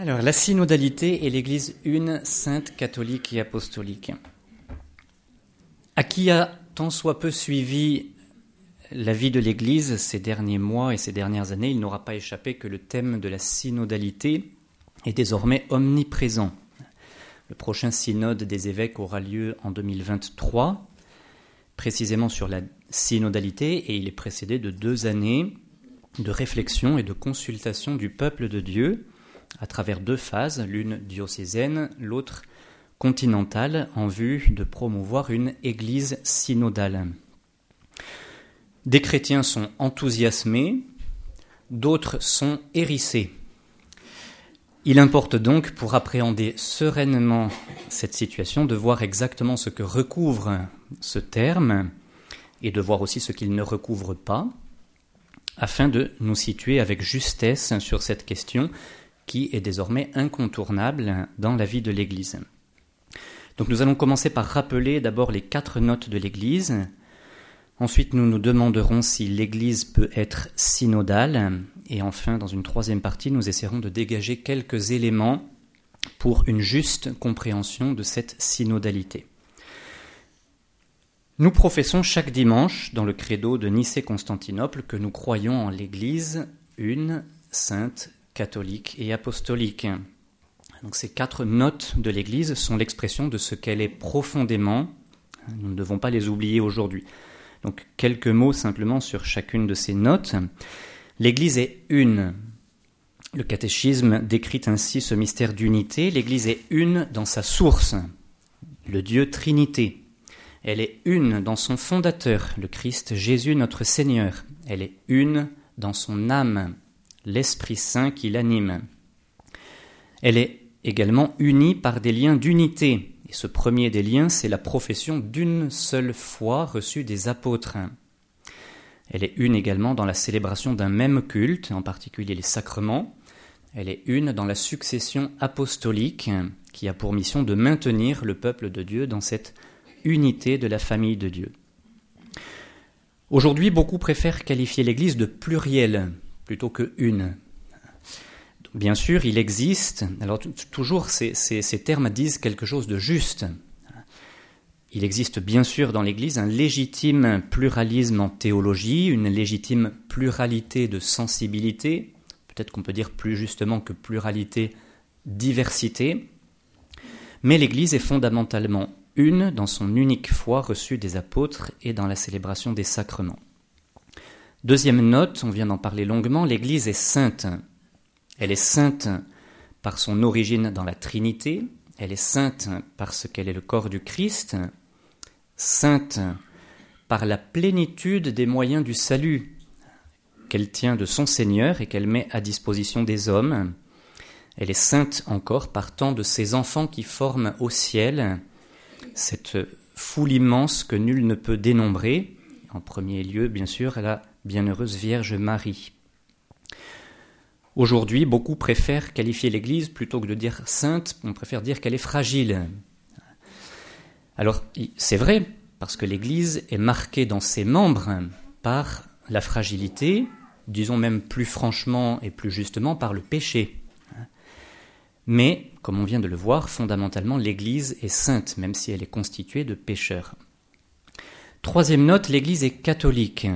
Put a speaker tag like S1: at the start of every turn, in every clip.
S1: Alors, la synodalité est l'Église une, sainte, catholique et apostolique. À qui a tant soit peu suivi la vie de l'Église ces derniers mois et ces dernières années, il n'aura pas échappé que le thème de la synodalité est désormais omniprésent. Le prochain synode des évêques aura lieu en 2023, précisément sur la synodalité, et il est précédé de deux années de réflexion et de consultation du peuple de Dieu à travers deux phases, l'une diocésaine, l'autre continentale, en vue de promouvoir une Église synodale. Des chrétiens sont enthousiasmés, d'autres sont hérissés. Il importe donc, pour appréhender sereinement cette situation, de voir exactement ce que recouvre ce terme et de voir aussi ce qu'il ne recouvre pas, afin de nous situer avec justesse sur cette question qui est désormais incontournable dans la vie de l'Église. Donc nous allons commencer par rappeler d'abord les quatre notes de l'Église. Ensuite, nous nous demanderons si l'Église peut être synodale. Et enfin, dans une troisième partie, nous essaierons de dégager quelques éléments pour une juste compréhension de cette synodalité. Nous professons chaque dimanche dans le credo de Nicée-Constantinople que nous croyons en l'Église une, sainte, catholique et apostolique. Donc ces quatre notes de l'Église sont l'expression de ce qu'elle est profondément. Nous ne devons pas les oublier aujourd'hui. Donc quelques mots simplement sur chacune de ces notes. L'Église est une. Le catéchisme décrit ainsi ce mystère d'unité. L'Église est une dans sa source, le Dieu Trinité. Elle est une dans son fondateur, le Christ Jésus notre Seigneur. Elle est une dans son âme, l'Esprit Saint qui l'anime. Elle est également unie par des liens d'unité. Et ce premier des liens, c'est la profession d'une seule foi reçue des apôtres. Elle est une également dans la célébration d'un même culte, en particulier les sacrements. Elle est une dans la succession apostolique, qui a pour mission de maintenir le peuple de Dieu dans cette unité de la famille de Dieu. Aujourd'hui, beaucoup préfèrent qualifier l'Église de pluriel, plutôt que une. Bien sûr, il existe, alors toujours ces, termes disent quelque chose de juste. Il existe bien sûr dans l'Église un légitime pluralisme en théologie, une légitime pluralité de sensibilité, peut-être qu'on peut dire plus justement que pluralité, diversité, mais l'Église est fondamentalement une dans son unique foi reçue des apôtres et dans la célébration des sacrements. Deuxième note, on vient d'en parler longuement, l'Église est sainte. Elle est sainte par son origine dans la Trinité, elle est sainte parce qu'elle est le corps du Christ, sainte par la plénitude des moyens du salut qu'elle tient de son Seigneur et qu'elle met à disposition des hommes. Elle est sainte encore par tant de ses enfants qui forment au ciel cette foule immense que nul ne peut dénombrer. En premier lieu, bien sûr, elle a Bienheureuse Vierge Marie. Aujourd'hui, beaucoup préfèrent qualifier l'Église plutôt que de dire sainte, on préfère dire qu'elle est fragile. Alors, c'est vrai, parce que l'Église est marquée dans ses membres par la fragilité, disons même plus franchement et plus justement par le péché. Mais, comme on vient de le voir, fondamentalement, l'Église est sainte, même si elle est constituée de pécheurs. Troisième note, l'Église est catholique.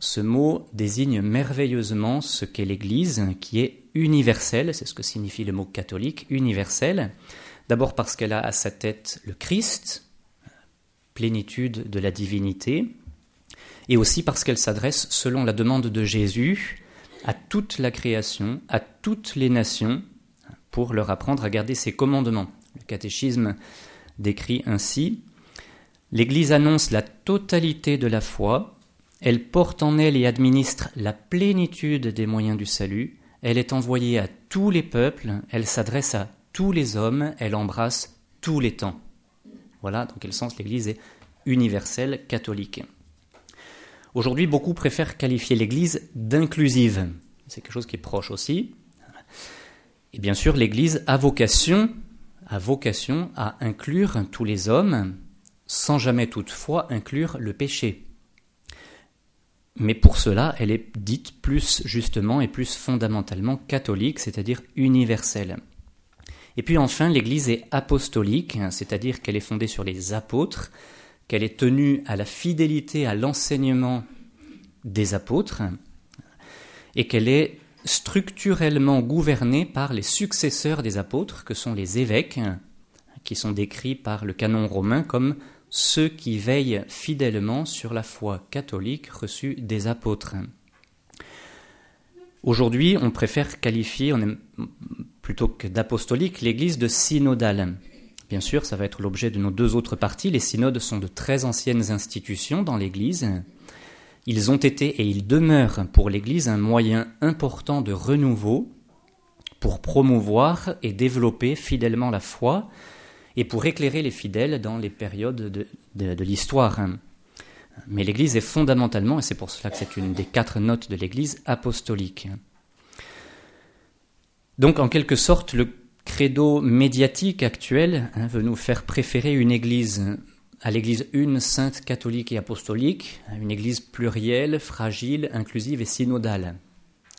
S1: Ce mot désigne merveilleusement ce qu'est l'Église, qui est universelle, c'est ce que signifie le mot catholique, universelle. D'abord parce qu'elle a à sa tête le Christ, plénitude de la divinité, et aussi parce qu'elle s'adresse, selon la demande de Jésus, à toute la création, à toutes les nations, pour leur apprendre à garder ses commandements. Le catéchisme décrit ainsi L'Église annonce la totalité de la foi, elle porte en elle et administre la plénitude des moyens du salut. Elle est envoyée à tous les peuples, elle s'adresse à tous les hommes, elle embrasse tous les temps. Voilà dans quel sens l'Église est universelle, catholique. Aujourd'hui, beaucoup préfèrent qualifier l'Église d'inclusive. C'est quelque chose qui est proche aussi. Et bien sûr, l'Église a vocation, a vocation à inclure tous les hommes, sans jamais toutefois inclure le péché. Mais pour cela, elle est dite plus justement et plus fondamentalement catholique, c'est-à-dire universelle. Et puis enfin, l'Église est apostolique, c'est-à-dire qu'elle est fondée sur les apôtres, qu'elle est tenue à la fidélité à l'enseignement des apôtres, et qu'elle est structurellement gouvernée par les successeurs des apôtres, que sont les évêques, qui sont décrits par le canon romain comme ceux qui veillent fidèlement sur la foi catholique reçue des apôtres. Aujourd'hui, on préfère qualifier, plutôt que d'apostolique, l'Église de synodale. Bien sûr, ça va être l'objet de nos deux autres parties. Les synodes sont de très anciennes institutions dans l'Église. Ils ont été et ils demeurent pour l'Église un moyen important de renouveau pour promouvoir et développer fidèlement la foi et pour éclairer les fidèles dans les périodes de, de l'histoire. Mais l'Église est fondamentalement, et c'est pour cela que c'est une des quatre notes de l'Église, apostolique. Donc en quelque sorte, le credo médiatique actuel hein, veut nous faire préférer une Église à l'Église une, sainte, catholique et apostolique, une Église plurielle, fragile, inclusive et synodale,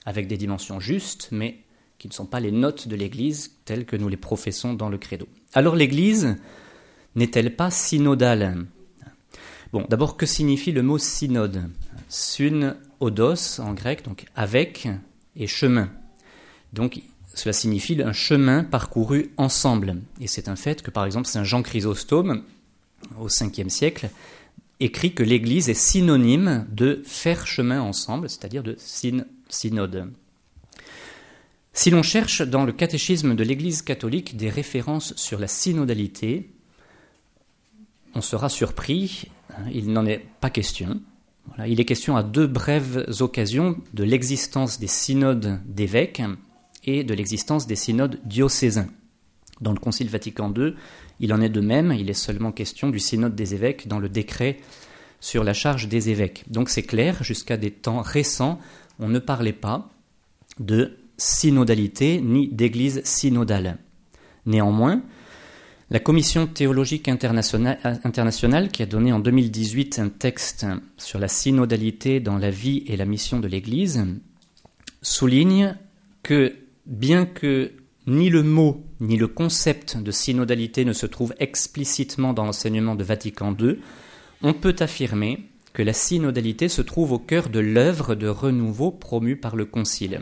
S1: avec des dimensions justes, mais qui ne sont pas les notes de l'Église telles que nous les professons dans le credo. Alors l'Église n'est-elle pas synodale? Bon, d'abord, que signifie le mot synode? Sun odos en grec, donc avec, et chemin. Donc cela signifie un chemin parcouru ensemble. Et c'est un fait que, par exemple, Saint Jean Chrysostome, au 5e siècle, écrit que l'Église est synonyme de faire chemin ensemble, c'est-à-dire de synode. Si l'on cherche dans le catéchisme de l'Église catholique des références sur la synodalité, on sera surpris, hein, il n'en est pas question. il est question à deux brèves occasions de l'existence des synodes d'évêques et de l'existence des synodes diocésains. Dans le Concile Vatican II, il en est de même, il est seulement question du synode des évêques dans le décret sur la charge des évêques. Donc c'est clair, jusqu'à des temps récents, on ne parlait pas de synodalité ni d'église synodale. Néanmoins, la Commission théologique internationale, qui a donné en 2018 un texte sur la synodalité dans la vie et la mission de l'Église, souligne que bien que ni le mot ni le concept de synodalité ne se trouve explicitement dans l'enseignement de Vatican II, on peut affirmer que la synodalité se trouve au cœur de l'œuvre de renouveau promue par le Concile.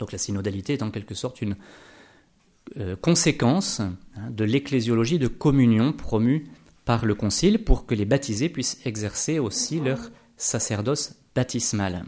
S1: Donc la synodalité est en quelque sorte une euh, conséquence hein, de l'ecclésiologie de communion promue par le Concile pour que les baptisés puissent exercer aussi leur sacerdoce baptismal.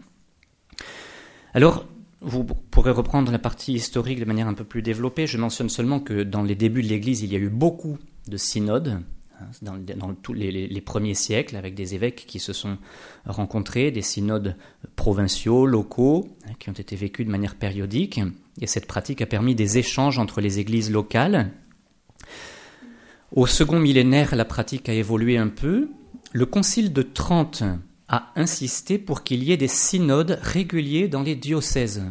S1: Alors, vous pourrez reprendre la partie historique de manière un peu plus développée. Je mentionne seulement que dans les débuts de l'Église, il y a eu beaucoup de synodes, hein, dans, tous les, premiers siècles, avec des évêques qui se sont rencontrés, des synodes provinciaux, locaux, hein, qui ont été vécus de manière périodique. Et cette pratique a permis des échanges entre les églises locales. Au second millénaire, la pratique a évolué un peu. Le Concile de Trente a insisté pour qu'il y ait des synodes réguliers dans les diocèses.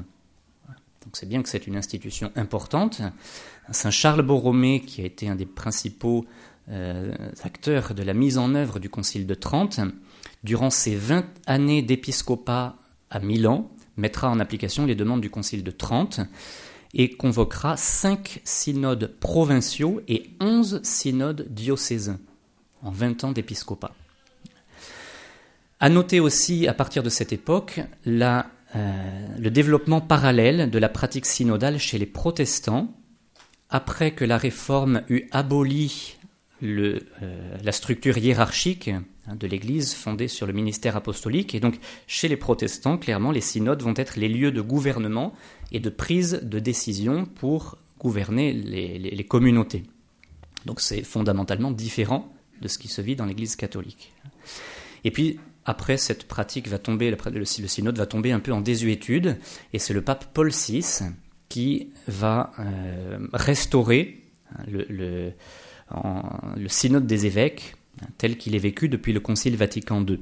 S1: Donc c'est bien que c'est une institution importante. Saint Charles Borromée, qui a été un des principaux euh, acteurs de la mise en œuvre du Concile de Trente, durant ses 20 années d'épiscopat à Milan, mettra en application les demandes du Concile de Trente et convoquera cinq synodes provinciaux et onze synodes diocésains en 20 ans d'épiscopat. À noter aussi, à partir de cette époque, euh, le développement parallèle de la pratique synodale chez les protestants, après que la réforme eut aboli euh, la structure hiérarchique hein, de l'Église fondée sur le ministère apostolique. Et donc, chez les protestants, clairement, les synodes vont être les lieux de gouvernement et de prise de décision pour gouverner les communautés. Donc, c'est fondamentalement différent de ce qui se vit dans l'Église catholique. Et puis, après, cette pratique va tomber, le synode va tomber un peu en désuétude, et c'est le pape Paul VI qui va euh, restaurer hein, le, synode des évêques tel qu'il est vécu depuis le Concile Vatican II.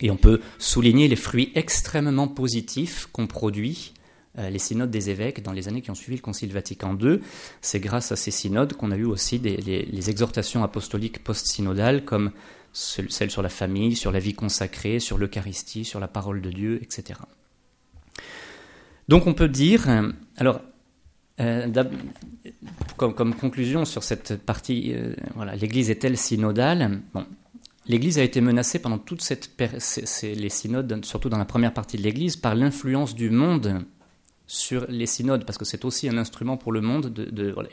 S1: Et on peut souligner les fruits extrêmement positifs qu'ont produit euh, les synodes des évêques dans les années qui ont suivi le Concile Vatican II. C'est grâce à ces synodes qu'on a eu aussi les exhortations apostoliques post-synodales comme celle sur la famille, sur la vie consacrée, sur l'Eucharistie, sur la parole de Dieu, etc. Donc on peut dire, alors, euh, comme, conclusion sur cette partie, euh, voilà, l'Église est-elle synodale? L'Église a été menacée pendant toute cette les synodes, surtout dans la première partie de l'Église, par l'influence du monde sur les synodes, parce que c'est aussi un instrument pour le monde.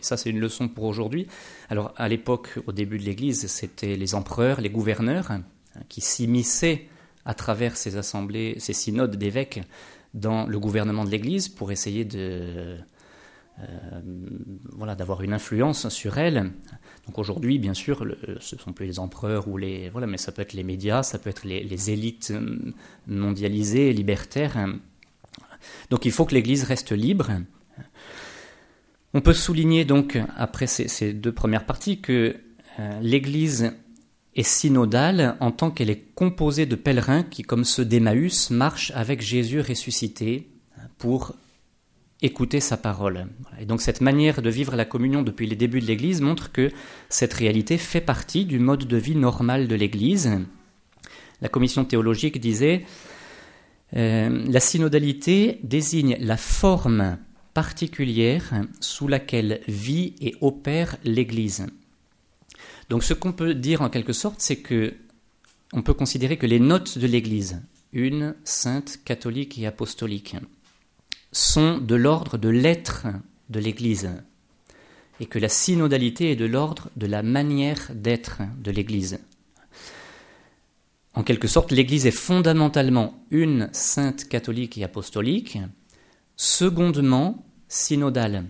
S1: Ça, c'est une leçon pour aujourd'hui. Alors, à l'époque, au début de l'Église, c'était les empereurs, les gouverneurs, hein, qui s'immisçaient à travers ces assemblées, ces synodes d'évêques dans le gouvernement de l'Église pour essayer de voilà d'avoir une influence sur elle. Donc aujourd'hui, bien sûr, ce ne sont plus les empereurs ou les voilà, mais ça peut être les médias, ça peut être les, élites mondialisées, libertaires. Donc il faut que l'Église reste libre. On peut souligner donc après ces, ces deux premières parties que euh, l'Église est synodale en tant qu'elle est composée de pèlerins qui, comme ceux d'Emmaüs, marchent avec Jésus ressuscité pour écouter sa parole. Et donc cette manière de vivre la communion depuis les débuts de l'Église montre que cette réalité fait partie du mode de vie normal de l'Église. La commission théologique disait euh, la synodalité désigne la forme particulière sous laquelle vit et opère l'Église. Donc ce qu'on peut dire en quelque sorte, c'est que on peut considérer que les notes de l'Église, une, sainte, catholique et apostolique, sont de l'ordre de l'être de l'Église, et que la synodalité est de l'ordre de la manière d'être de l'Église. En quelque sorte, l'Église est fondamentalement une sainte catholique et apostolique, secondement synodale.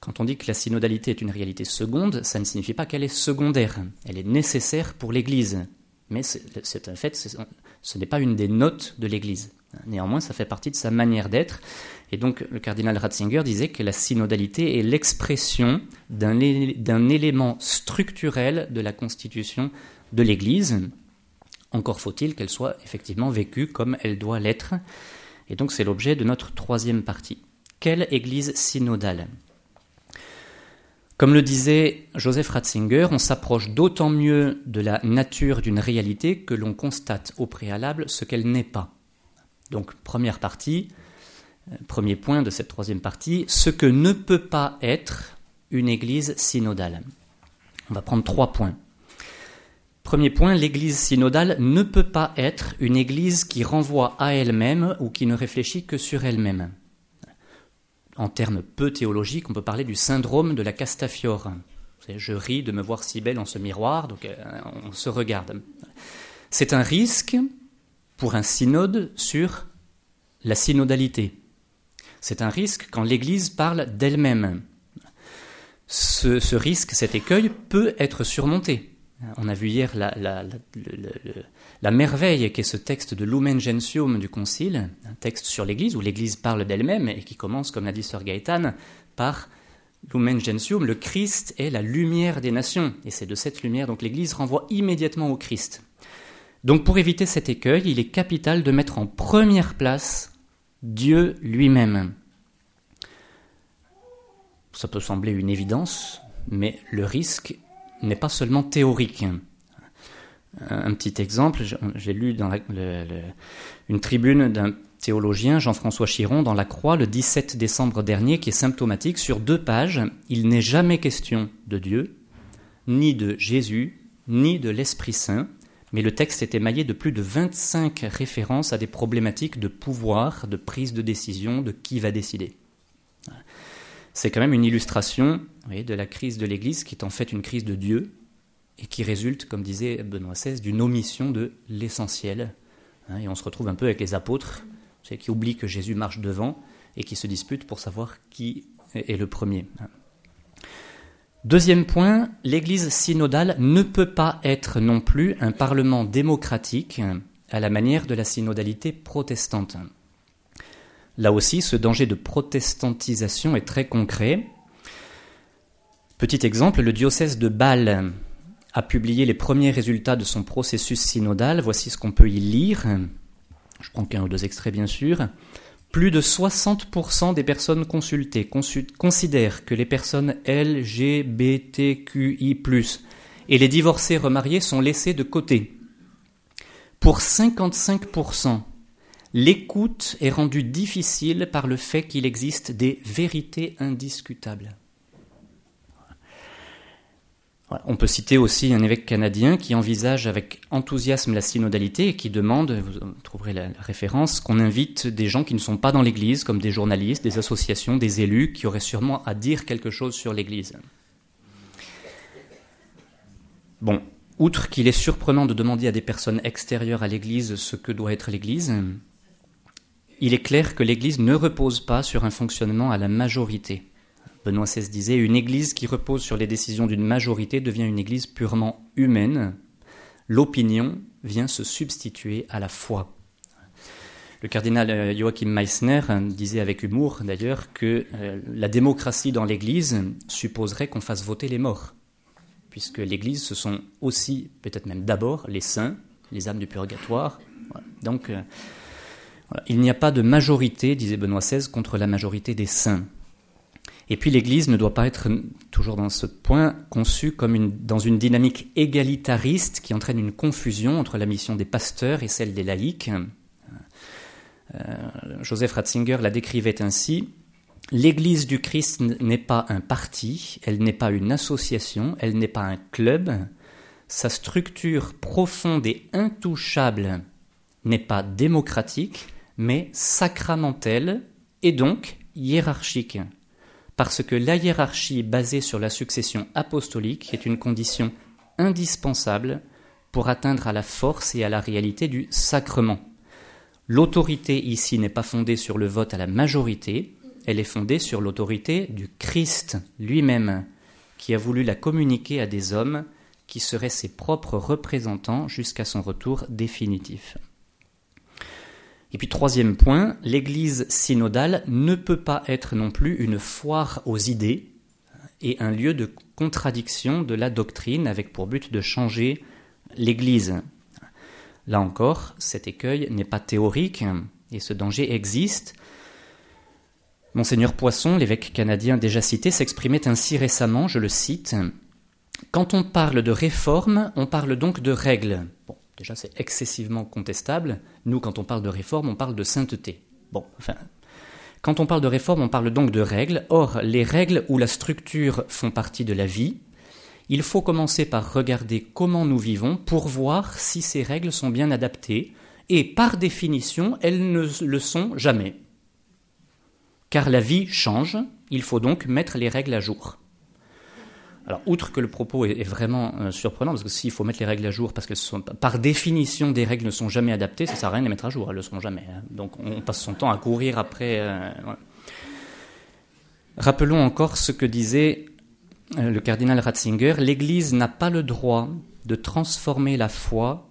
S1: Quand on dit que la synodalité est une réalité seconde, ça ne signifie pas qu'elle est secondaire. Elle est nécessaire pour l'Église. Mais c'est un fait, ce n'est pas une des notes de l'Église. Néanmoins, ça fait partie de sa manière d'être. Et donc, le cardinal Ratzinger disait que la synodalité est l'expression d'un élément structurel de la constitution de l'Église. Encore faut-il qu'elle soit effectivement vécue comme elle doit l'être. Et donc, c'est l'objet de notre troisième partie. Quelle Église synodale? Comme le disait Joseph Ratzinger, on s'approche d'autant mieux de la nature d'une réalité que l'on constate au préalable ce qu'elle n'est pas. Donc première partie, euh, premier point de cette troisième partie, ce que ne peut pas être une Église synodale. On va prendre trois points. Premier point, l'Église synodale ne peut pas être une Église qui renvoie à elle-même ou qui ne réfléchit que sur elle-même en termes peu théologiques, on peut parler du syndrome de la Castafiore. Je ris de me voir si belle en ce miroir, donc euh, on se regarde. C'est un risque pour un synode sur la synodalité. C'est un risque quand l'Église parle d'elle-même. ce, risque, cet écueil, peut être surmonté. On a vu hier la, merveille qu'est ce texte de Lumen Gentium du Concile, un texte sur l'Église où l'Église parle d'elle-même et qui commence, comme l'a dit Sir Gaëtan, par Lumen Gentium, le Christ est la lumière des nations. Et c'est de cette lumière, donc l'Église renvoie immédiatement au Christ. Donc pour éviter cet écueil, il est capital de mettre en première place Dieu lui-même. Ça peut sembler une évidence, mais le risque n'est pas seulement théorique. Un petit exemple, j'ai lu dans une tribune d'un théologien, Jean-François Chiron, dans La Croix le 17 décembre dernier, qui est symptomatique. Sur deux pages, il n'est jamais question de Dieu, ni de Jésus, ni de l'Esprit Saint, mais le texte est émaillé de plus de 25 références à des problématiques de pouvoir, de prise de décision, de qui va décider. C'est quand même une illustration de la crise de l'Église, qui est en fait une crise de Dieu, et qui résulte, comme disait Benoît XVI, d'une omission de l'essentiel. Hein, et on se retrouve un peu avec les apôtres, qui oublient que Jésus marche devant, et qui se disputent pour savoir qui est le premier. Hein. Deuxième point, l'Église synodale ne peut pas être non plus un parlement démocratique à la manière de la synodalité protestante. Là aussi, ce danger de protestantisation est très concret. Petit exemple, le diocèse de Bâle a publié les premiers résultats de son processus synodal. Voici ce qu'on peut y lire. Je prends qu'un ou deux extraits, bien sûr. Plus de 60% des personnes consultées considèrent que les personnes LGBTQI+, et les divorcés remariés sont laissés de côté. Pour 55%, l'écoute est rendue difficile par le fait qu'il existe des vérités indiscutables. On peut citer aussi un évêque canadien qui envisage avec enthousiasme la synodalité et qui demande, vous trouverez la, référence, qu'on invite des gens qui ne sont pas dans l'Église, comme des journalistes, des associations, des élus, qui auraient sûrement à dire quelque chose sur l'Église. Bon, outre qu'il est surprenant de demander à des personnes extérieures à l'Église ce que doit être l'Église, il est clair que l'Église ne repose pas sur un fonctionnement à la majorité. Benoît XVI disait Une Église qui repose sur les décisions d'une majorité devient une Église purement humaine. L'opinion vient se substituer à la foi. Le cardinal euh, Joachim Meissner disait avec humour d'ailleurs que euh, la démocratie dans l'Église supposerait qu'on fasse voter les morts, puisque l'Église ce sont aussi, peut-être même d'abord, les saints, les âmes du purgatoire. Donc il n'y a pas de majorité, disait Benoît XVI, contre la majorité des saints. Et puis l'Église ne doit pas être, toujours dans ce point, conçue comme dans une dynamique égalitariste qui entraîne une confusion entre la mission des pasteurs et celle des laïcs. Euh, Joseph Ratzinger la décrivait ainsi L'Église du Christ n'est pas un parti, elle n'est pas une association, elle n'est pas un club. Sa structure profonde et intouchable n'est pas démocratique, mais sacramentelle et donc hiérarchique parce que la hiérarchie basée sur la succession apostolique est une condition indispensable pour atteindre à la force et à la réalité du sacrement. L'autorité ici n'est pas fondée sur le vote à la majorité, elle est fondée sur l'autorité du Christ lui-même, qui a voulu la communiquer à des hommes qui seraient ses propres représentants jusqu'à son retour définitif. Et puis troisième point, l'Église synodale ne peut pas être non plus une foire aux idées et un lieu de contradiction de la doctrine avec pour but de changer l'Église. Là encore, cet écueil n'est pas théorique et ce danger existe. Monseigneur Poisson, l'évêque canadien déjà cité, s'exprimait ainsi récemment, je le cite, Quand on parle de réforme, on parle donc de règles. Déjà, c'est excessivement contestable. Nous, quand on parle de réforme, on parle de sainteté. Bon, enfin, quand on parle de réforme, on parle donc de règles. Or, les règles ou la structure font partie de la vie. Il faut commencer par regarder comment nous vivons pour voir si ces règles sont bien adaptées. Et par définition, elles ne le sont jamais. Car la vie change, il faut donc mettre les règles à jour. Alors, outre que le propos est, vraiment euh, surprenant, parce que s'il faut mettre les règles à jour, parce que par définition des règles ne sont jamais adaptées, ça ne sert à rien de les mettre à jour, elles ne le seront jamais. Hein. Donc, on passe son temps à courir après. Euh, Rappelons encore ce que disait euh, le cardinal Ratzinger l'Église n'a pas le droit de transformer la foi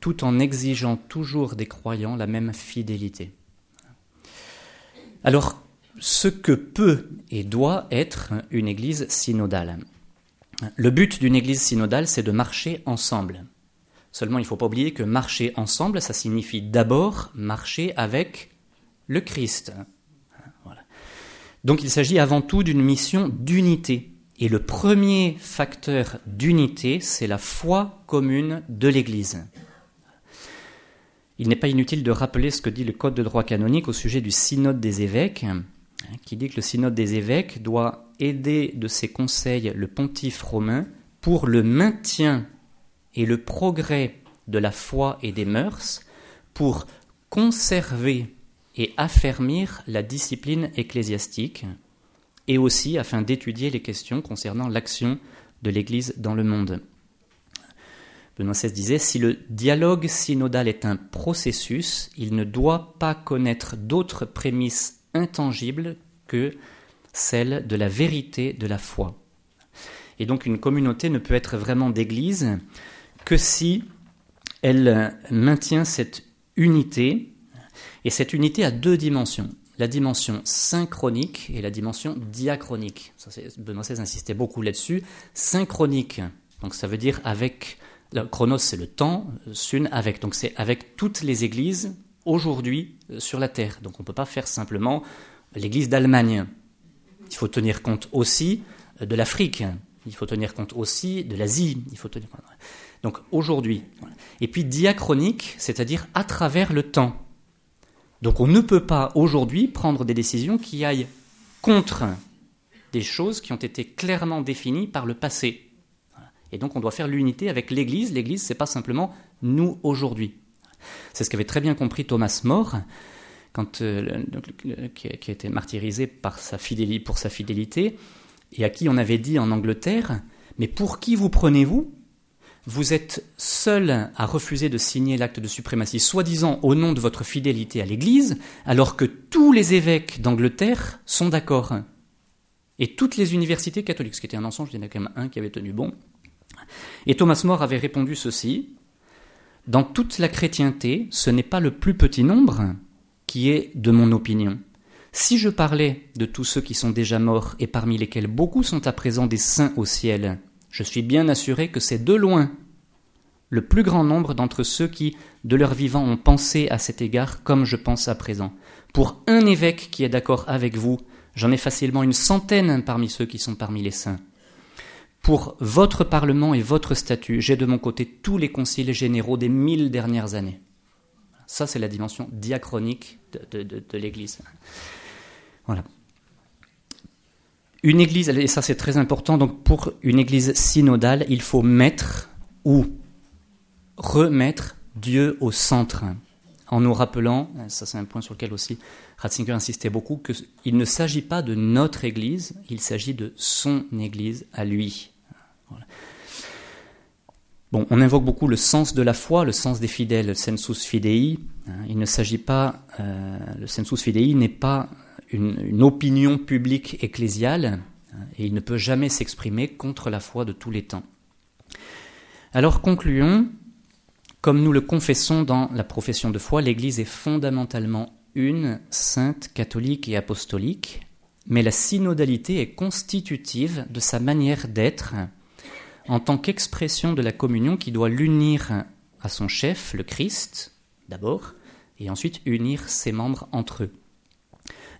S1: tout en exigeant toujours des croyants la même fidélité. Alors, ce que peut et doit être une Église synodale. Le but d'une église synodale, c'est de marcher ensemble. Seulement, il ne faut pas oublier que marcher ensemble, ça signifie d'abord marcher avec le Christ. Donc il s'agit avant tout d'une mission d'unité. Et le premier facteur d'unité, c'est la foi commune de l'Église. Il n'est pas inutile de rappeler ce que dit le Code de droit canonique au sujet du synode des évêques, qui dit que le synode des évêques doit aider de ses conseils le pontife romain pour le maintien et le progrès de la foi et des mœurs, pour conserver et affermir la discipline ecclésiastique, et aussi afin d'étudier les questions concernant l'action de l'Église dans le monde. Benoît XVI disait, si le dialogue synodal est un processus, il ne doit pas connaître d'autres prémices intangibles que celle de la vérité de la foi. Et donc une communauté ne peut être vraiment d'église que si elle maintient cette unité, et cette unité a deux dimensions. La dimension synchronique et la dimension diachronique. Benoît XVI insistait beaucoup là-dessus. Synchronique, donc ça veut dire avec, chronos c'est le temps, sun avec, donc c'est avec toutes les églises aujourd'hui euh, sur la terre. Donc on ne peut pas faire simplement l'église d'Allemagne. Il faut tenir compte aussi euh, de l'Afrique. Il faut tenir compte aussi de l'Asie. Donc aujourd'hui. Et puis diachronique, c'est-à-dire à travers le temps. Donc on ne peut pas aujourd'hui prendre des décisions qui aillent contre des choses qui ont été clairement définies par le passé. Et donc on doit faire l'unité avec l'Église. L'Église, c'est pas simplement nous aujourd'hui. C'est ce qu'avait très bien compris Thomas More, quand, euh, qui, a été martyrisé par sa fidélité, pour sa fidélité, et à qui on avait dit en Angleterre, mais pour qui vous prenez-vous? Vous êtes seul à refuser de signer l'acte de suprématie, soi-disant au nom de votre fidélité à l'Église, alors que tous les évêques d'Angleterre sont d'accord. Et toutes les universités catholiques, ce qui était un mensonge, il y en a quand même un qui avait tenu bon. Et Thomas More avait répondu ceci Dans toute la chrétienté, ce n'est pas le plus petit nombre qui est de mon opinion. Si je parlais de tous ceux qui sont déjà morts et parmi lesquels beaucoup sont à présent des saints au ciel, je suis bien assuré que c'est de loin le plus grand nombre d'entre ceux qui, de leur vivant, ont pensé à cet égard comme je pense à présent. Pour un évêque qui est d'accord avec vous, j'en ai facilement une centaine parmi ceux qui sont parmi les saints. Pour votre Parlement et votre statut, j'ai de mon côté tous les conciles généraux des mille dernières années. Ça, c'est la dimension diachronique de, l'Église. Voilà. Une église, et ça c'est très important, donc pour une église synodale, il faut mettre ou remettre Dieu au centre, en nous rappelant, ça c'est un point sur lequel aussi Ratzinger insistait beaucoup, qu'il ne s'agit pas de notre église, il s'agit de son église à lui. On invoque beaucoup le sens de la foi, le sens des fidèles, le sensus fidei. Hein. Il ne s'agit pas, euh, le sensus fidei n'est pas une, opinion publique ecclésiale hein, et il ne peut jamais s'exprimer contre la foi de tous les temps. Alors concluons, comme nous le confessons dans la profession de foi, l'Église est fondamentalement une, sainte, catholique et apostolique, mais la synodalité est constitutive de sa manière d'être en tant qu'expression de la communion qui doit l'unir à son chef, le Christ, d'abord, et ensuite unir ses membres entre eux.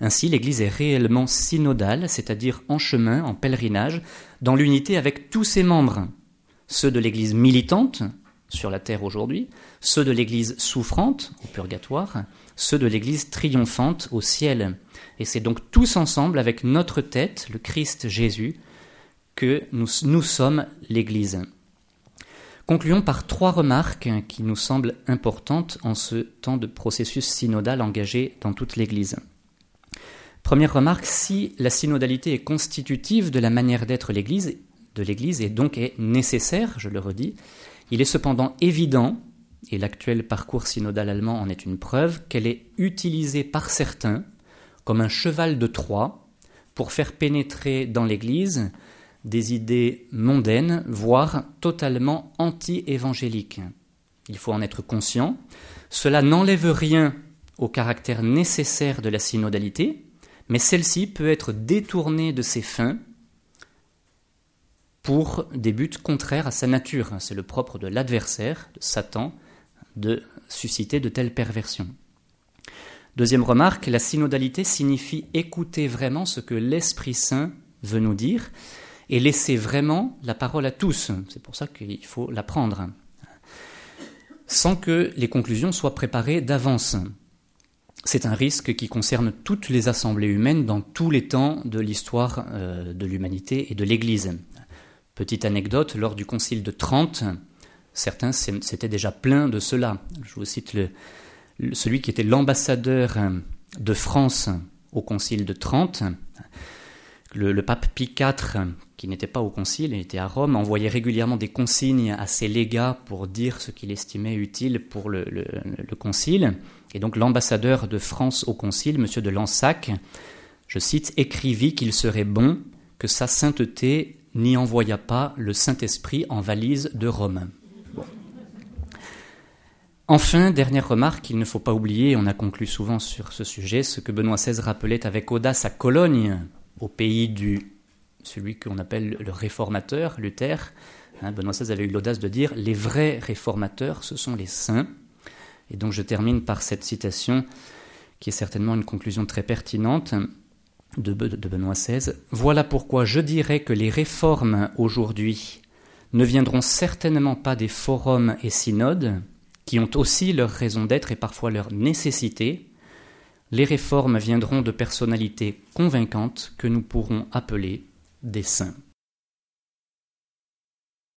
S1: Ainsi, l'Église est réellement synodale, c'est-à-dire en chemin, en pèlerinage, dans l'unité avec tous ses membres, ceux de l'Église militante, sur la terre aujourd'hui, ceux de l'Église souffrante, au purgatoire, ceux de l'Église triomphante, au ciel. Et c'est donc tous ensemble, avec notre tête, le Christ Jésus, que nous, sommes l'Église. Concluons par trois remarques qui nous semblent importantes en ce temps de processus synodal engagé dans toute l'Église. Première remarque, si la synodalité est constitutive de la manière d'être de l'Église et donc est nécessaire, je le redis, il est cependant évident, et l'actuel parcours synodal allemand en est une preuve, qu'elle est utilisée par certains comme un cheval de Troie pour faire pénétrer dans l'Église des idées mondaines, voire totalement anti-évangéliques. Il faut en être conscient. Cela n'enlève rien au caractère nécessaire de la synodalité, mais celle-ci peut être détournée de ses fins pour des buts contraires à sa nature. C'est le propre de l'adversaire, de Satan, de susciter de telles perversions. Deuxième remarque, la synodalité signifie écouter vraiment ce que l'Esprit Saint veut nous dire et laisser vraiment la parole à tous. C'est pour ça qu'il faut l'apprendre, sans que les conclusions soient préparées d'avance. C'est un risque qui concerne toutes les assemblées humaines dans tous les temps de l'histoire euh, de l'humanité et de l'Église. Petite anecdote, lors du Concile de Trente, certains s'étaient déjà pleins de cela. Je vous cite celui qui était l'ambassadeur de France au Concile de Trente. Le, pape Pie IV, qui n'était pas au concile, il était à Rome, envoyait régulièrement des consignes à ses légats pour dire ce qu'il estimait utile pour le concile. Et donc l'ambassadeur de France au Concile, M. de Lansac, je cite, écrivit qu'il serait bon que sa sainteté n'y envoya pas le Saint-Esprit en valise de Rome. Enfin, dernière remarque, il ne faut pas oublier, on a conclu souvent sur ce sujet, ce que Benoît XVI rappelait avec audace à Cologne, au pays du celui qu'on appelle le réformateur, Luther. Hein, Benoît XVI avait eu l'audace de dire les vrais réformateurs, ce sont les saints. Et donc je termine par cette citation qui est certainement une conclusion très pertinente de, Benoît XVI. Voilà pourquoi je dirais que les réformes aujourd'hui ne viendront certainement pas des forums et synodes, qui ont aussi leur raison d'être et parfois leur nécessité. Les réformes viendront de personnalités convaincantes que nous pourrons appeler des saints.